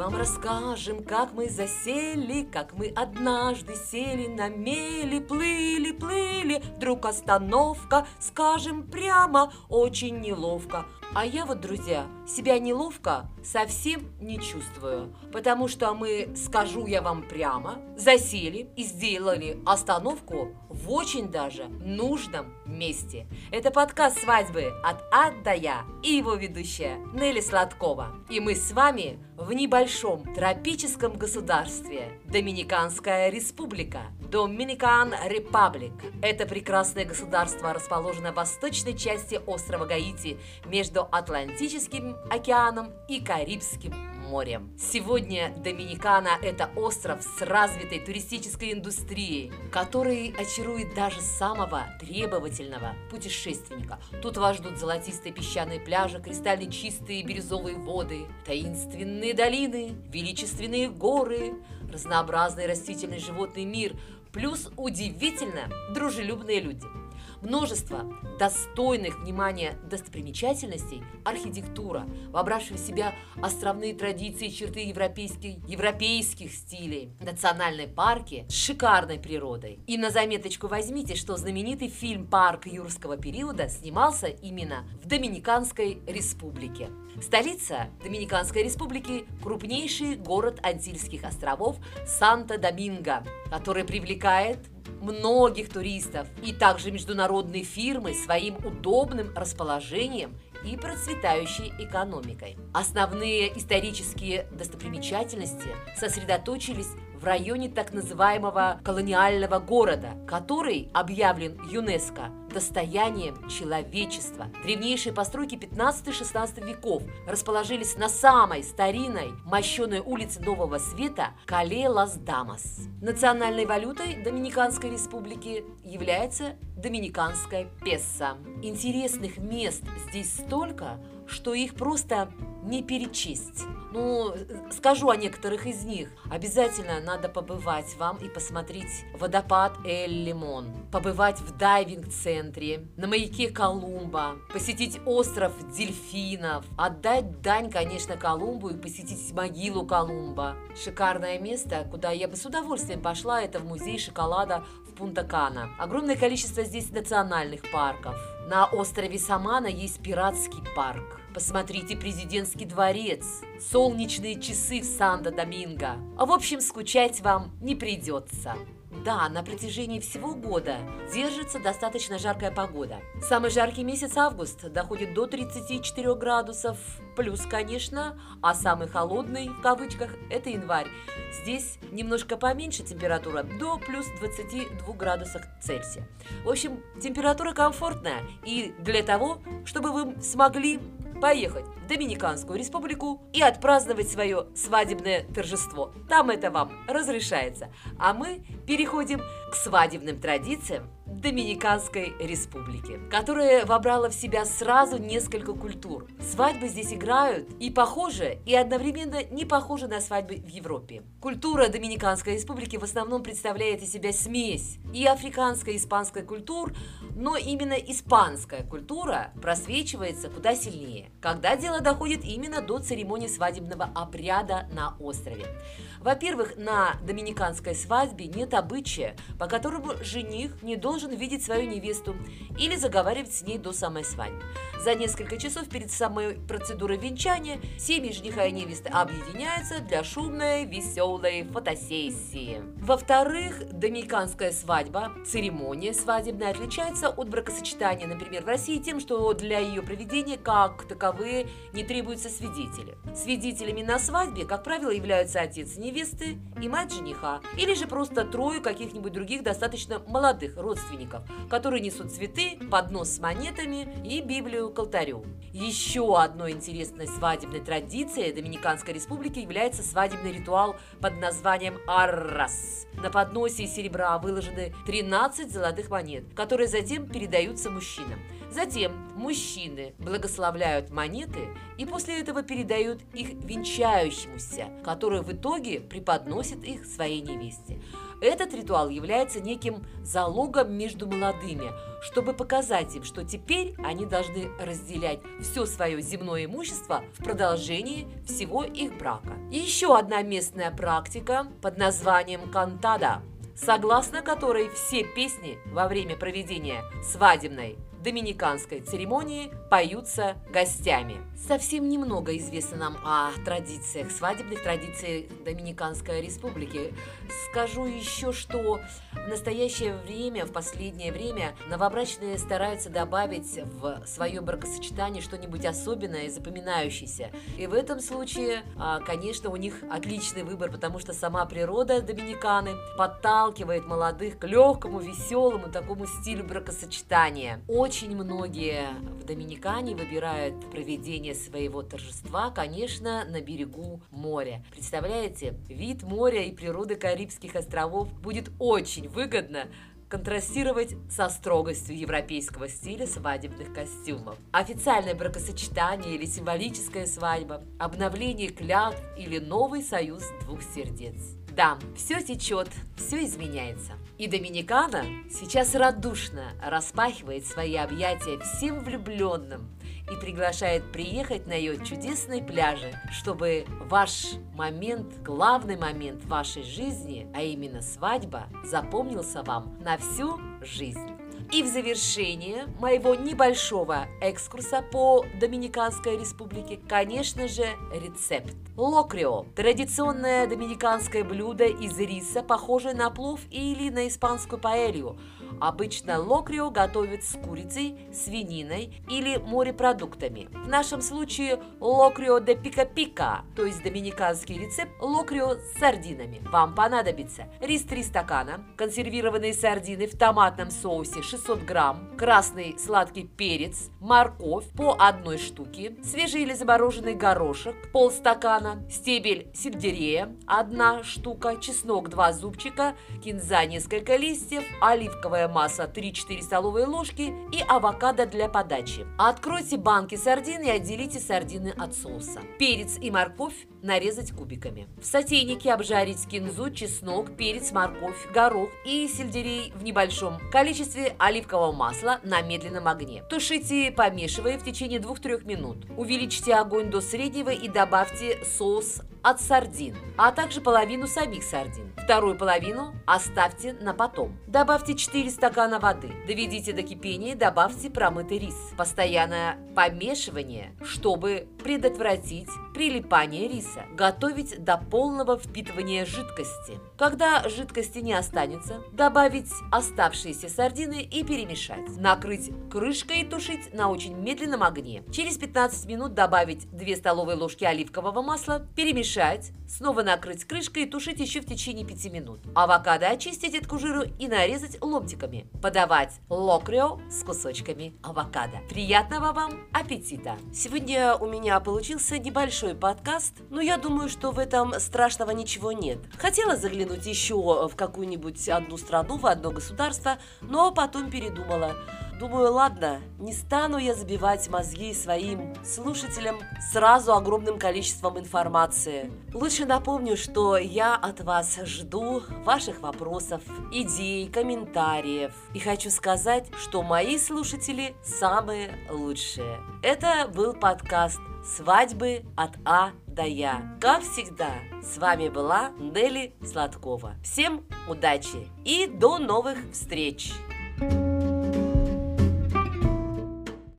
вам расскажем, как мы засели, как мы однажды сели на мели, плыли, плыли, вдруг остановка, скажем прямо, очень неловко. А я вот, друзья, себя неловко совсем не чувствую, потому что мы, скажу я вам прямо, засели и сделали остановку в очень даже нужном месте. Это подкаст «Свадьбы» от А до Я и его ведущая Нелли Сладкова. И мы с вами в небольшом тропическом государстве Доминиканская республика. Доминикан Репаблик. Это прекрасное государство расположено в восточной части острова Гаити между Атлантическим океаном и Карибским морем. Сегодня Доминикана – это остров с развитой туристической индустрией, который очарует даже самого требовательного путешественника. Тут вас ждут золотистые песчаные пляжи, кристально чистые бирюзовые воды, таинственные долины, величественные горы, разнообразный растительный животный мир, плюс удивительно дружелюбные люди – множество достойных внимания достопримечательностей, архитектура, вобравшая в себя островные традиции и черты европейских, европейских стилей, национальные парки с шикарной природой. И на заметочку возьмите, что знаменитый фильм «Парк юрского периода» снимался именно в Доминиканской республике. Столица Доминиканской республики – крупнейший город Антильских островов Санта-Доминго, который привлекает многих туристов и также международные фирмы своим удобным расположением и процветающей экономикой. Основные исторические достопримечательности сосредоточились в районе так называемого колониального города, который объявлен ЮНЕСКО достоянием человечества. Древнейшие постройки 15-16 веков расположились на самой старинной мощеной улице Нового Света Кале Лас Дамас. Национальной валютой Доминиканской республики является доминиканская песо. Интересных мест здесь столько, что их просто не перечесть. Ну, скажу о некоторых из них. Обязательно надо побывать вам и посмотреть водопад Эль-Лимон, побывать в дайвинг-центре, на маяке Колумба, посетить остров дельфинов, отдать дань, конечно, Колумбу и посетить могилу Колумба. Шикарное место, куда я бы с удовольствием пошла, это в музей шоколада в Пунта-Кана. Огромное количество здесь национальных парков. На острове Самана есть пиратский парк. Посмотрите президентский дворец, солнечные часы в Санто-Доминго. А в общем, скучать вам не придется. Да, на протяжении всего года держится достаточно жаркая погода. Самый жаркий месяц август доходит до 34 градусов, плюс, конечно, а самый холодный, в кавычках, это январь. Здесь немножко поменьше температура, до плюс 22 градусов Цельсия. В общем, температура комфортная, и для того, чтобы вы смогли поехать в Доминиканскую республику и отпраздновать свое свадебное торжество. Там это вам разрешается. А мы переходим к свадебным традициям Доминиканской республики, которая вобрала в себя сразу несколько культур. Свадьбы здесь играют и похожи, и одновременно не похожи на свадьбы в Европе. Культура Доминиканской республики в основном представляет из себя смесь и африканской, и испанской культур, но именно испанская культура просвечивается куда сильнее, когда дело доходит именно до церемонии свадебного обряда на острове. Во-первых, на доминиканской свадьбе нет обычая, по которому жених не должен видеть свою невесту или заговаривать с ней до самой свадьбы. За несколько часов перед самой процедурой венчания семьи жениха и невесты объединяются для шумной, веселой фотосессии. Во-вторых, доминиканская свадьба, церемония свадебная отличается от бракосочетания, например, в России тем, что для ее проведения как таковые не требуются свидетели. Свидетелями на свадьбе, как правило, являются отец невесты и мать жениха, или же просто трое каких-нибудь других достаточно молодых родственников, которые несут цветы, поднос с монетами и Библию к алтарю. Еще одной интересной свадебной традицией Доминиканской республики является свадебный ритуал под названием «Аррас». На подносе из серебра выложены 13 золотых монет, которые затем передаются мужчинам. Затем мужчины благословляют монеты и после этого передают их венчающемуся, который в итоге преподносит их своей невесте. Этот ритуал является неким залогом между молодыми, чтобы показать им, что теперь они должны разделять все свое земное имущество в продолжении всего их брака. Еще одна местная практика под названием кантада, согласно которой все песни во время проведения свадебной доминиканской церемонии поются гостями. Совсем немного известно нам о традициях, свадебных традициях Доминиканской республики. Скажу еще, что в настоящее время, в последнее время, новобрачные стараются добавить в свое бракосочетание что-нибудь особенное и запоминающееся. И в этом случае, а, конечно, у них отличный выбор, потому что сама природа Доминиканы подталкивает молодых к легкому, веселому такому стилю бракосочетания. Очень многие в Доминикане выбирают проведение своего торжества, конечно, на берегу моря. Представляете, вид моря и природы Карибских островов будет очень выгодно контрастировать со строгостью европейского стиля свадебных костюмов. Официальное бракосочетание или символическая свадьба, обновление клятв или новый союз двух сердец. Да, все течет, все изменяется. И Доминикана сейчас радушно распахивает свои объятия всем влюбленным и приглашает приехать на ее чудесные пляжи, чтобы ваш момент, главный момент вашей жизни, а именно свадьба, запомнился вам на всю жизнь. И в завершение моего небольшого экскурса по Доминиканской республике, конечно же, рецепт. Локрио – традиционное доминиканское блюдо из риса, похожее на плов или на испанскую паэлью – Обычно локрио готовят с курицей, свининой или морепродуктами. В нашем случае локрио де пика-пика, то есть доминиканский рецепт локрио с сардинами. Вам понадобится рис 3 стакана, консервированные сардины в томатном соусе 600 грамм, красный сладкий перец, морковь по одной штуке, свежий или замороженный горошек полстакана, стебель сельдерея одна штука, чеснок 2 зубчика, кинза несколько листьев, оливковое масса 3-4 столовые ложки и авокадо для подачи. Откройте банки сардин и отделите сардины от соуса. Перец и морковь нарезать кубиками. В сотейнике обжарить кинзу, чеснок, перец, морковь, горох и сельдерей в небольшом количестве оливкового масла на медленном огне. Тушите, помешивая в течение 2-3 минут. Увеличьте огонь до среднего и добавьте соус от сардин, а также половину самих сардин. Вторую половину оставьте на потом. Добавьте 4 стакана воды. Доведите до кипения и добавьте промытый рис. Постоянное помешивание, чтобы предотвратить прилипание риса. Готовить до полного впитывания жидкости. Когда жидкости не останется, добавить оставшиеся сардины и перемешать. Накрыть крышкой и тушить на очень медленном огне. Через 15 минут добавить 2 столовые ложки оливкового масла, перемешать, снова накрыть крышкой и тушить еще в течение 5 минут. Авокадо очистить от кожуру и нарезать ломтиками. Подавать локрио с кусочками авокадо. Приятного вам аппетита! Сегодня у меня получился небольшой подкаст, но я думаю, что в этом страшного ничего нет. Хотела заглянуть еще в какую-нибудь одну страну, в одно государство, но потом передумала. Думаю, ладно, не стану я забивать мозги своим слушателям сразу огромным количеством информации. Лучше напомню, что я от вас жду ваших вопросов, идей, комментариев. И хочу сказать, что мои слушатели самые лучшие. Это был подкаст «Свадьбы от А до Я». Как всегда, с вами была Нелли Сладкова. Всем удачи и до новых встреч!